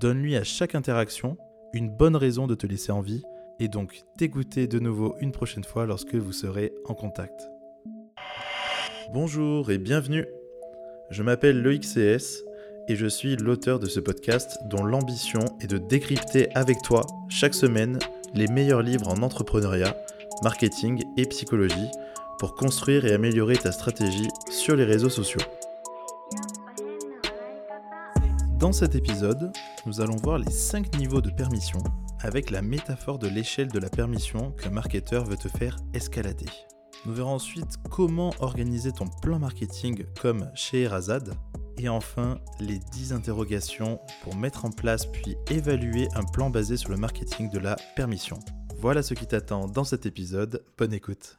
Donne-lui à chaque interaction une bonne raison de te laisser en vie et donc t'écouter de nouveau une prochaine fois lorsque vous serez en contact. Bonjour et bienvenue. Je m'appelle Loïc CS et je suis l'auteur de ce podcast dont l'ambition est de décrypter avec toi chaque semaine les meilleurs livres en entrepreneuriat, marketing et psychologie pour construire et améliorer ta stratégie sur les réseaux sociaux. Dans cet épisode, nous allons voir les 5 niveaux de permission avec la métaphore de l'échelle de la permission qu'un marketeur veut te faire escalader. Nous verrons ensuite comment organiser ton plan marketing comme chez Erazad. Et enfin, les 10 interrogations pour mettre en place puis évaluer un plan basé sur le marketing de la permission. Voilà ce qui t'attend dans cet épisode. Bonne écoute.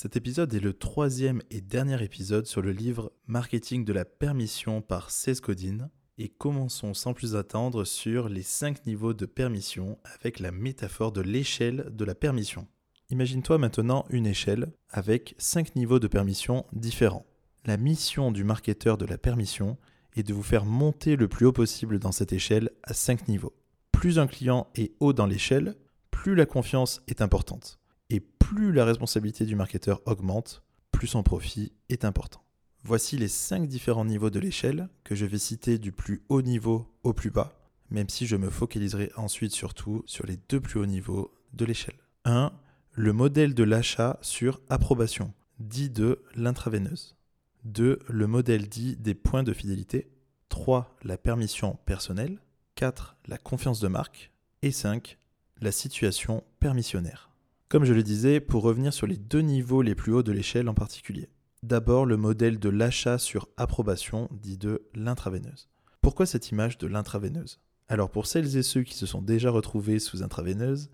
Cet épisode est le troisième et dernier épisode sur le livre Marketing de la permission par Godin. Et commençons sans plus attendre sur les 5 niveaux de permission avec la métaphore de l'échelle de la permission. Imagine-toi maintenant une échelle avec 5 niveaux de permission différents. La mission du marketeur de la permission est de vous faire monter le plus haut possible dans cette échelle à 5 niveaux. Plus un client est haut dans l'échelle, plus la confiance est importante et plus la responsabilité du marketeur augmente, plus son profit est important. Voici les 5 différents niveaux de l'échelle que je vais citer du plus haut niveau au plus bas, même si je me focaliserai ensuite surtout sur les deux plus hauts niveaux de l'échelle. 1. Le modèle de l'achat sur approbation, dit de l'intraveineuse. 2. Le modèle dit des points de fidélité. 3. La permission personnelle. 4. La confiance de marque. Et 5. La situation permissionnaire. Comme je le disais, pour revenir sur les deux niveaux les plus hauts de l'échelle en particulier. D'abord le modèle de l'achat sur approbation, dit de l'intraveineuse. Pourquoi cette image de l'intraveineuse Alors pour celles et ceux qui se sont déjà retrouvés sous intraveineuse,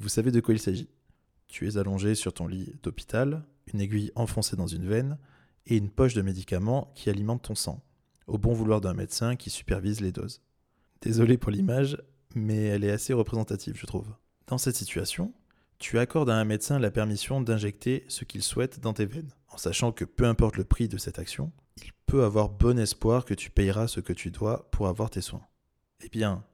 vous savez de quoi il s'agit. Tu es allongé sur ton lit d'hôpital, une aiguille enfoncée dans une veine et une poche de médicaments qui alimente ton sang, au bon vouloir d'un médecin qui supervise les doses. Désolé pour l'image, mais elle est assez représentative, je trouve. Dans cette situation, tu accordes à un médecin la permission d'injecter ce qu'il souhaite dans tes veines, en sachant que peu importe le prix de cette action, il peut avoir bon espoir que tu payeras ce que tu dois pour avoir tes soins. Eh bien,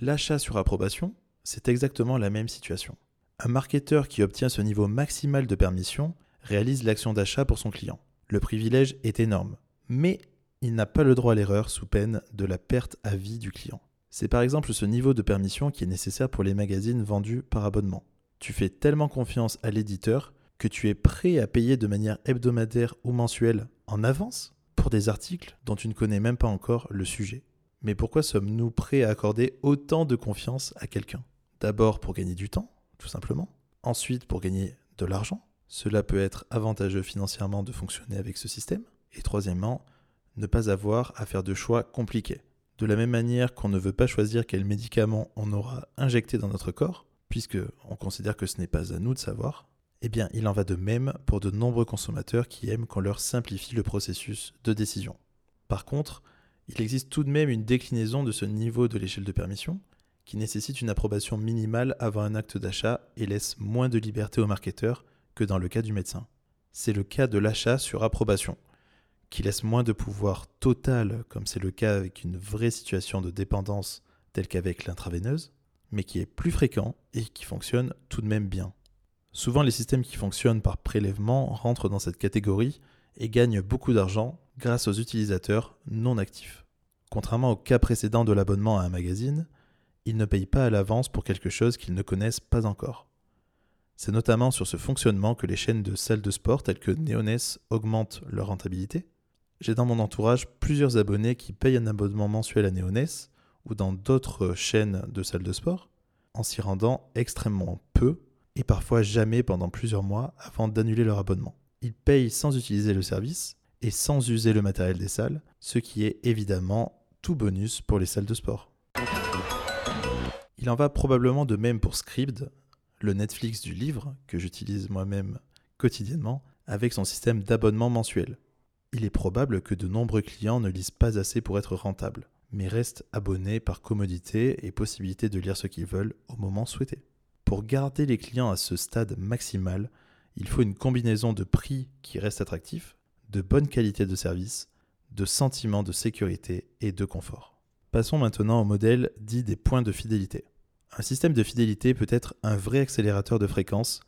l'achat sur approbation, c'est exactement la même situation. Un marketeur qui obtient ce niveau maximal de permission réalise l'action d'achat pour son client. Le privilège est énorme, mais il n'a pas le droit à l'erreur sous peine de la perte à vie du client. C'est par exemple ce niveau de permission qui est nécessaire pour les magazines vendus par abonnement. Tu fais tellement confiance à l'éditeur que tu es prêt à payer de manière hebdomadaire ou mensuelle en avance pour des articles dont tu ne connais même pas encore le sujet. Mais pourquoi sommes-nous prêts à accorder autant de confiance à quelqu'un? D'abord pour gagner du temps, tout simplement. Ensuite pour gagner de l'argent. Cela peut être avantageux financièrement de fonctionner avec ce système. Et troisièmement, ne pas avoir à faire de choix compliqués. De la même manière qu'on ne veut pas choisir quel médicament on aura injecté dans notre corps, puisque on considère que ce n'est pas à nous de savoir, eh bien il en va de même pour de nombreux consommateurs qui aiment qu'on leur simplifie le processus de décision. Par contre, il existe tout de même une déclinaison de ce niveau de l'échelle de permission qui nécessite une approbation minimale avant un acte d'achat et laisse moins de liberté au marketeur que dans le cas du médecin. C'est le cas de l'achat sur approbation, qui laisse moins de pouvoir total, comme c'est le cas avec une vraie situation de dépendance telle qu'avec l'intraveineuse, mais qui est plus fréquent et qui fonctionne tout de même bien. Souvent, les systèmes qui fonctionnent par prélèvement rentrent dans cette catégorie et gagnent beaucoup d'argent grâce aux utilisateurs non actifs. Contrairement au cas précédent de l'abonnement à un magazine, ils ne payent pas à l'avance pour quelque chose qu'ils ne connaissent pas encore. C'est notamment sur ce fonctionnement que les chaînes de salles de sport telles que Neoness augmentent leur rentabilité. J'ai dans mon entourage plusieurs abonnés qui payent un abonnement mensuel à Neoness ou dans d'autres chaînes de salles de sport, en s'y rendant extrêmement peu et parfois jamais pendant plusieurs mois avant d'annuler leur abonnement. Ils payent sans utiliser le service et sans user le matériel des salles, ce qui est évidemment tout bonus pour les salles de sport. Il en va probablement de même pour Scribd, le Netflix du livre que j'utilise moi-même quotidiennement avec son système d'abonnement mensuel. Il est probable que de nombreux clients ne lisent pas assez pour être rentables mais restent abonnés par commodité et possibilité de lire ce qu'ils veulent au moment souhaité. Pour garder les clients à ce stade maximal, il faut une combinaison de prix qui reste attractif, de bonne qualité de service, de sentiments de sécurité et de confort. Passons maintenant au modèle dit des points de fidélité. Un système de fidélité peut être un vrai accélérateur de fréquence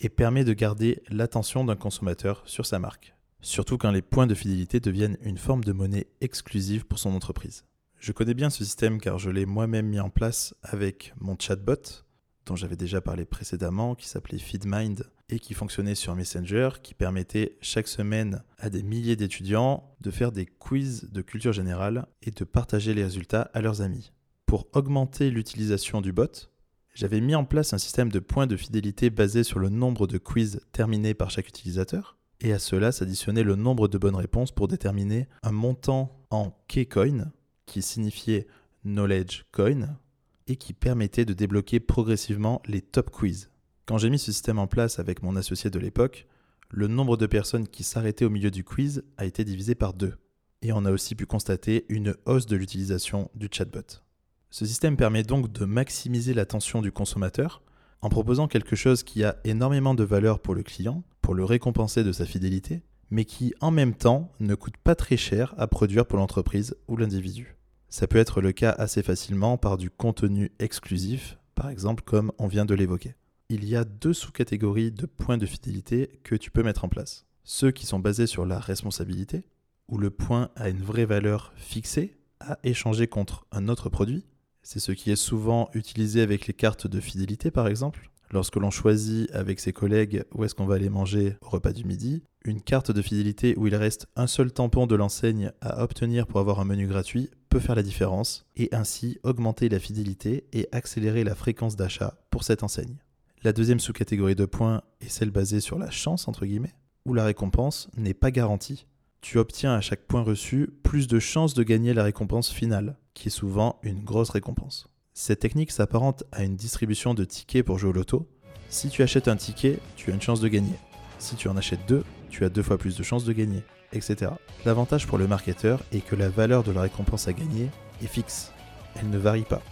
et permet de garder l'attention d'un consommateur sur sa marque, surtout quand les points de fidélité deviennent une forme de monnaie exclusive pour son entreprise. Je connais bien ce système car je l'ai moi-même mis en place avec mon chatbot, dont j'avais déjà parlé précédemment, qui s'appelait FeedMind et qui fonctionnait sur Messenger, qui permettait chaque semaine à des milliers d'étudiants de faire des quiz de culture générale et de partager les résultats à leurs amis. Pour augmenter l'utilisation du bot, j'avais mis en place un système de points de fidélité basé sur le nombre de quiz terminés par chaque utilisateur, et à cela s'additionnait le nombre de bonnes réponses pour déterminer un montant en K-Coin, qui signifiait Knowledge Coin, et qui permettait de débloquer progressivement les top quiz. Quand j'ai mis ce système en place avec mon associé de l'époque, le nombre de personnes qui s'arrêtaient au milieu du quiz a été divisé par deux. Et on a aussi pu constater une hausse de l'utilisation du chatbot. Ce système permet donc de maximiser l'attention du consommateur en proposant quelque chose qui a énormément de valeur pour le client, pour le récompenser de sa fidélité, mais qui en même temps ne coûte pas très cher à produire pour l'entreprise ou l'individu. Ça peut être le cas assez facilement par du contenu exclusif, par exemple comme on vient de l'évoquer. Il y a deux sous-catégories de points de fidélité que tu peux mettre en place. Ceux qui sont basés sur la responsabilité, où le point a une vraie valeur fixée à échanger contre un autre produit. C'est ce qui est souvent utilisé avec les cartes de fidélité par exemple. Lorsque l'on choisit avec ses collègues où est-ce qu'on va aller manger au repas du midi, une carte de fidélité où il reste un seul tampon de l'enseigne à obtenir pour avoir un menu gratuit peut faire la différence et ainsi augmenter la fidélité et accélérer la fréquence d'achat pour cette enseigne. La deuxième sous-catégorie de points est celle basée sur la chance, entre guillemets, où la récompense n'est pas garantie. Tu obtiens à chaque point reçu plus de chances de gagner la récompense finale, qui est souvent une grosse récompense. Cette technique s'apparente à une distribution de tickets pour jouer au loto. Si tu achètes un ticket, tu as une chance de gagner. Si tu en achètes deux, tu as deux fois plus de chances de gagner, etc. L'avantage pour le marketeur est que la valeur de la récompense à gagner est fixe. Elle ne varie pas,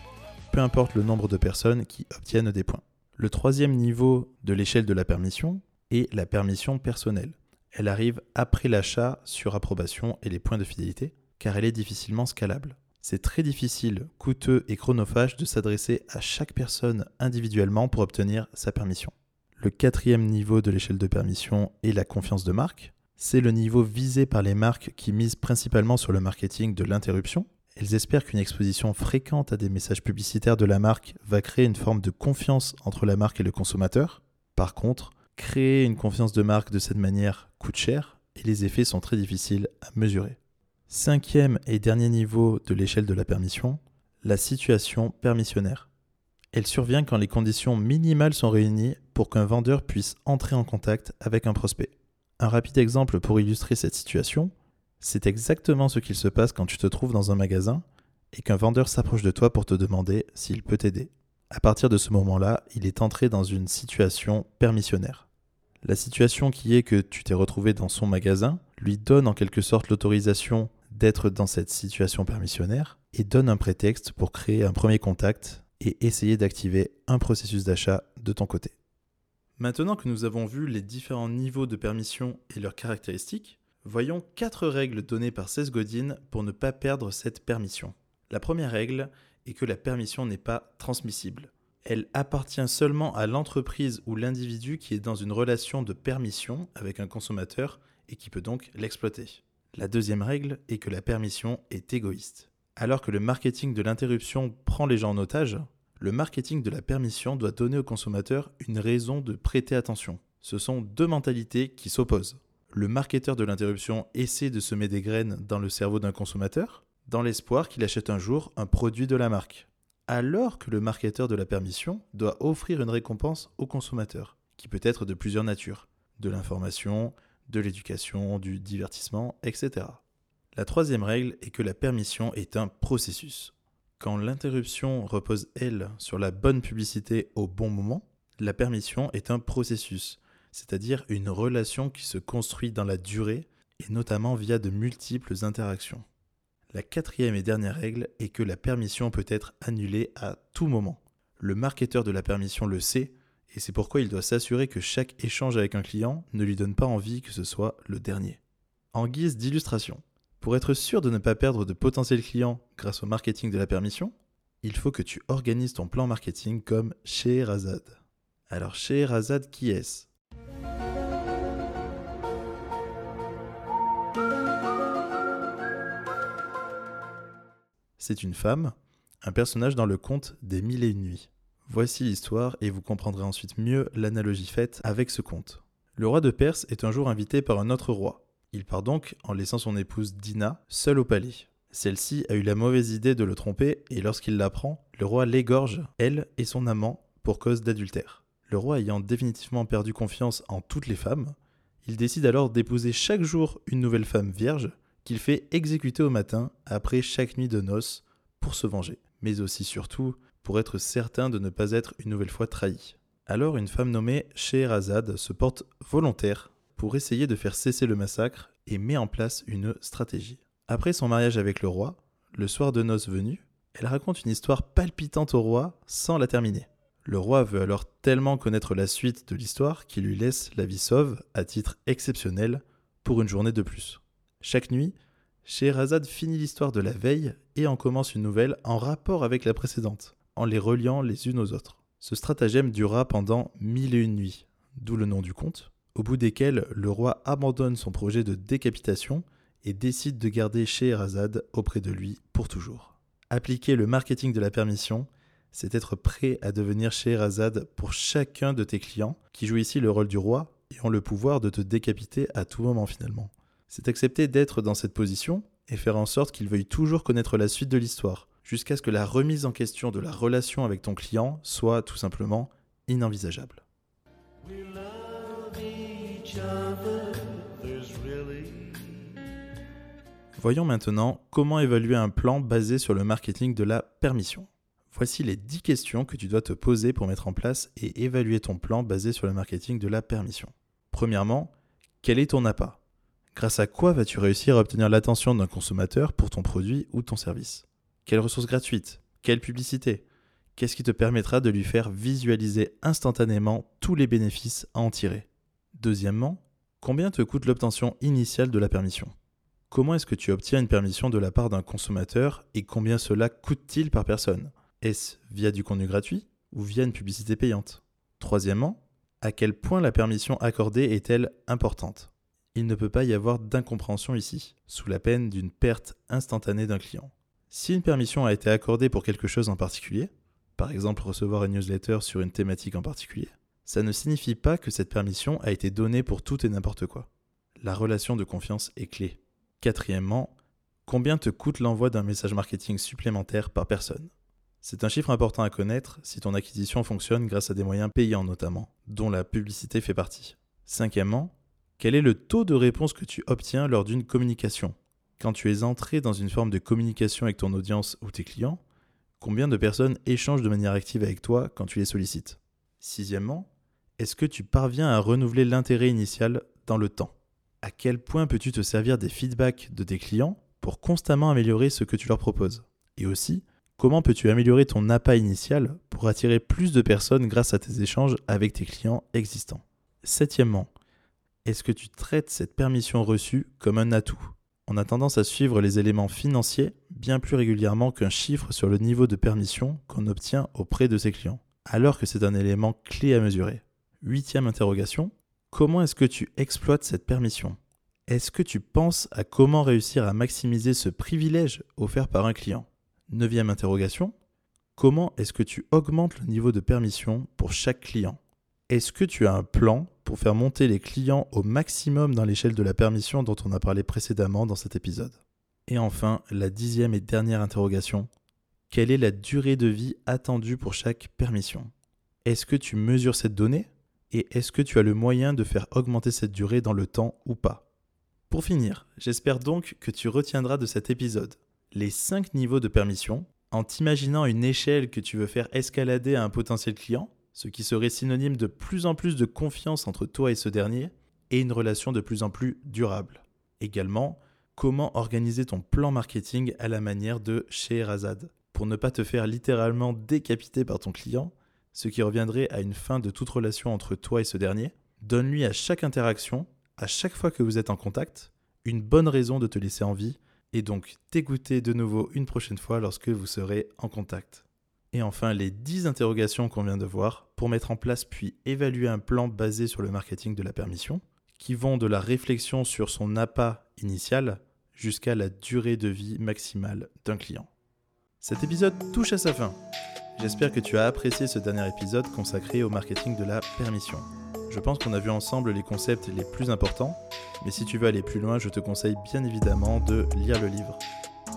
peu importe le nombre de personnes qui obtiennent des points. Le troisième niveau de l'échelle de la permission est la permission personnelle. Elle arrive après l'achat sur approbation et les points de fidélité, car elle est difficilement scalable c'est très difficile, coûteux et chronophage de s'adresser à chaque personne individuellement pour obtenir sa permission. Le quatrième niveau de l'échelle de permission est la confiance de marque. C'est le niveau visé par les marques qui misent principalement sur le marketing de l'interruption. Elles espèrent qu'une exposition fréquente à des messages publicitaires de la marque va créer une forme de confiance entre la marque et le consommateur. Par contre, créer une confiance de marque de cette manière coûte cher et les effets sont très difficiles à mesurer. Cinquième et dernier niveau de l'échelle de la permission, la situation permissionnaire. Elle survient quand les conditions minimales sont réunies pour qu'un vendeur puisse entrer en contact avec un prospect. Un rapide exemple pour illustrer cette situation, c'est exactement ce qu'il se passe quand tu te trouves dans un magasin et qu'un vendeur s'approche de toi pour te demander s'il peut t'aider. À partir de ce moment-là, il est entré dans une situation permissionnaire. La situation qui est que tu t'es retrouvé dans son magasin lui donne en quelque sorte l'autorisation d'être dans cette situation permissionnaire et donne un prétexte pour créer un premier contact et essayer d'activer un processus d'achat de ton côté. Maintenant que nous avons vu les différents niveaux de permission et leurs caractéristiques, voyons quatre règles données par Seth pour ne pas perdre cette permission. La première règle est que la permission n'est pas transmissible. Elle appartient seulement à l'entreprise ou l'individu qui est dans une relation de permission avec un consommateur et qui peut donc l'exploiter. La deuxième règle est que la permission est égoïste. Alors que le marketing de l'interruption prend les gens en otage, le marketing de la permission doit donner au consommateur une raison de prêter attention. Ce sont deux mentalités qui s'opposent. Le marketeur de l'interruption essaie de semer des graines dans le cerveau d'un consommateur, dans l'espoir qu'il achète un jour un produit de la marque. Alors que le marketeur de la permission doit offrir une récompense au consommateur, qui peut être de plusieurs natures. De l'information, de l'éducation, du divertissement, etc. La troisième règle est que la permission est un processus. Quand l'interruption repose, elle, sur la bonne publicité au bon moment, la permission est un processus, c'est-à-dire une relation qui se construit dans la durée et notamment via de multiples interactions. La quatrième et dernière règle est que la permission peut être annulée à tout moment. Le marketeur de la permission le sait et c'est pourquoi il doit s'assurer que chaque échange avec un client ne lui donne pas envie que ce soit le dernier. En guise d'illustration, pour être sûr de ne pas perdre de potentiels clients grâce au marketing de la permission Il faut que tu organises ton plan marketing comme Scheherazade. Alors Scheherazade, qui est-ce? C'est une femme, un personnage dans le conte des Mille et une nuits. Voici l'histoire et vous comprendrez ensuite mieux l'analogie faite avec ce conte. Le roi de Perse est un jour invité par un autre roi. Il part donc en laissant son épouse Dina seule au palais. Celle-ci a eu la mauvaise idée de le tromper et lorsqu'il l'apprend, le roi l'égorge, elle et son amant, pour cause d'adultère. Le roi ayant définitivement perdu confiance en toutes les femmes, il décide alors d'épouser chaque jour une nouvelle femme vierge qu'il fait exécuter au matin après chaque nuit de noces pour se venger, mais aussi surtout pour être certain de ne pas être une nouvelle fois trahi. Alors une femme nommée Scheherazade se porte volontaire pour essayer de faire cesser le massacre et met en place une stratégie. Après son mariage avec le roi, le soir de noces venu, elle raconte une histoire palpitante au roi sans la terminer. Le roi veut alors tellement connaître la suite de l'histoire qu'il lui laisse la vie sauve à titre exceptionnel pour une journée de plus. Chaque nuit, Scheherazade finit l'histoire de la veille et en commence une nouvelle en rapport avec la précédente en les reliant les unes aux autres. Ce stratagème dura pendant mille et une nuits, d'où le nom du conte, au bout desquels le roi abandonne son projet de décapitation et décide de garder Scheherazade auprès de lui pour toujours. Appliquer le marketing de la permission, c'est être prêt à devenir Scheherazade pour chacun de tes clients, qui jouent ici le rôle du roi et ont le pouvoir de te décapiter à tout moment finalement. C'est accepter d'être dans cette position et faire en sorte qu'ils veuillent toujours connaître la suite de l'histoire, jusqu'à ce que la remise en question de la relation avec ton client soit tout simplement inenvisageable. Voyons maintenant comment évaluer un plan basé sur le marketing de la permission. Voici les 10 questions que tu dois te poser pour mettre en place et évaluer ton plan basé sur le marketing de la permission. Premièrement, quel est ton appât? Grâce à quoi vas-tu réussir à obtenir l'attention d'un consommateur pour ton produit ou ton service? Quelles ressources gratuites Quelle publicité? Qu'est-ce qui te permettra de lui faire visualiser instantanément tous les bénéfices à en tirer? Deuxièmement, combien te coûte l'obtention initiale de la permission? Comment est-ce que tu obtiens une permission de la part d'un consommateur et combien cela coûte-t-il par personne? Est-ce via du contenu gratuit ou via une publicité payante? Troisièmement, à quel point la permission accordée est-elle importante? Il ne peut pas y avoir d'incompréhension ici, sous la peine d'une perte instantanée d'un client. Si une permission a été accordée pour quelque chose en particulier, par exemple recevoir une newsletter sur une thématique en particulier, ça ne signifie pas que cette permission a été donnée pour tout et n'importe quoi. La relation de confiance est clé. Quatrièmement, combien te coûte l'envoi d'un message marketing supplémentaire par personne? C'est un chiffre important à connaître si ton acquisition fonctionne grâce à des moyens payants notamment, dont la publicité fait partie. Cinquièmement, quel est le taux de réponse que tu obtiens lors d'une communication? Quand tu es entré dans une forme de communication avec ton audience ou tes clients, combien de personnes échangent de manière active avec toi quand tu les sollicites? Sixièmement, est-ce que tu parviens à renouveler l'intérêt initial dans le temps? À quel point peux-tu te servir des feedbacks de tes clients pour constamment améliorer ce que tu leur proposes? Et aussi, comment peux-tu améliorer ton appât initial pour attirer plus de personnes grâce à tes échanges avec tes clients existants? Septièmement, est-ce que tu traites cette permission reçue comme un atout? On a tendance à suivre les éléments financiers bien plus régulièrement qu'un chiffre sur le niveau de permission qu'on obtient auprès de ses clients, alors que c'est un élément clé à mesurer. Huitième interrogation, comment est-ce que tu exploites cette permission? Est-ce que tu penses à comment réussir à maximiser ce privilège offert par un client? Neuvième interrogation, comment est-ce que tu augmentes le niveau de permission pour chaque client? Est-ce que tu as un plan pour faire monter les clients au maximum dans l'échelle de la permission dont on a parlé précédemment dans cet épisode. Et enfin, la dixième et dernière interrogation. Quelle est la durée de vie attendue pour chaque permission? Est-ce que tu mesures cette donnée? Et est-ce que tu as le moyen de faire augmenter cette durée dans le temps ou pas? Pour finir, j'espère donc que tu retiendras de cet épisode les 5 niveaux de permission en t'imaginant une échelle que tu veux faire escalader à un potentiel client ce qui serait synonyme de plus en plus de confiance entre toi et ce dernier, et une relation de plus en plus durable. Également, comment organiser ton plan marketing à la manière de Scheherazade, pour ne pas te faire littéralement décapiter par ton client, ce qui reviendrait à une fin de toute relation entre toi et ce dernier. Donne-lui à chaque interaction, à chaque fois que vous êtes en contact, une bonne raison de te laisser en vie et donc t'écouter de nouveau une prochaine fois lorsque vous serez en contact. Et enfin, les 10 interrogations qu'on vient de voir pour mettre en place puis évaluer un plan basé sur le marketing de la permission, qui vont de la réflexion sur son appât initial jusqu'à la durée de vie maximale d'un client. Cet épisode touche à sa fin. J'espère que tu as apprécié ce dernier épisode consacré au marketing de la permission. Je pense qu'on a vu ensemble les concepts les plus importants, mais si tu veux aller plus loin, je te conseille bien évidemment de lire le livre.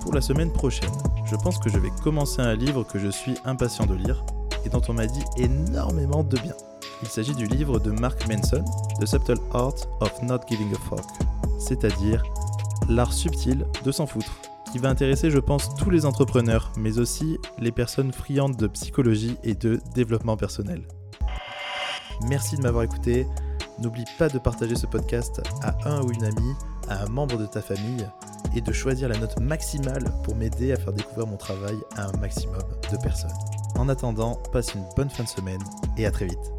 Pour la semaine prochaine, je pense que je vais commencer un livre que je suis impatient de lire et dont on m'a dit énormément de bien. Il s'agit du livre de Mark Manson, The Subtle Art of Not Giving a Fuck, c'est-à-dire l'art subtil de s'en foutre, qui va intéresser je pense tous les entrepreneurs, mais aussi les personnes friandes de psychologie et de développement personnel. Merci de m'avoir écouté. N'oublie pas de partager ce podcast à un ou une amie, à un membre de ta famille et de choisir la note maximale pour m'aider à faire découvrir mon travail à un maximum de personnes. En attendant, passe une bonne fin de semaine et à très vite.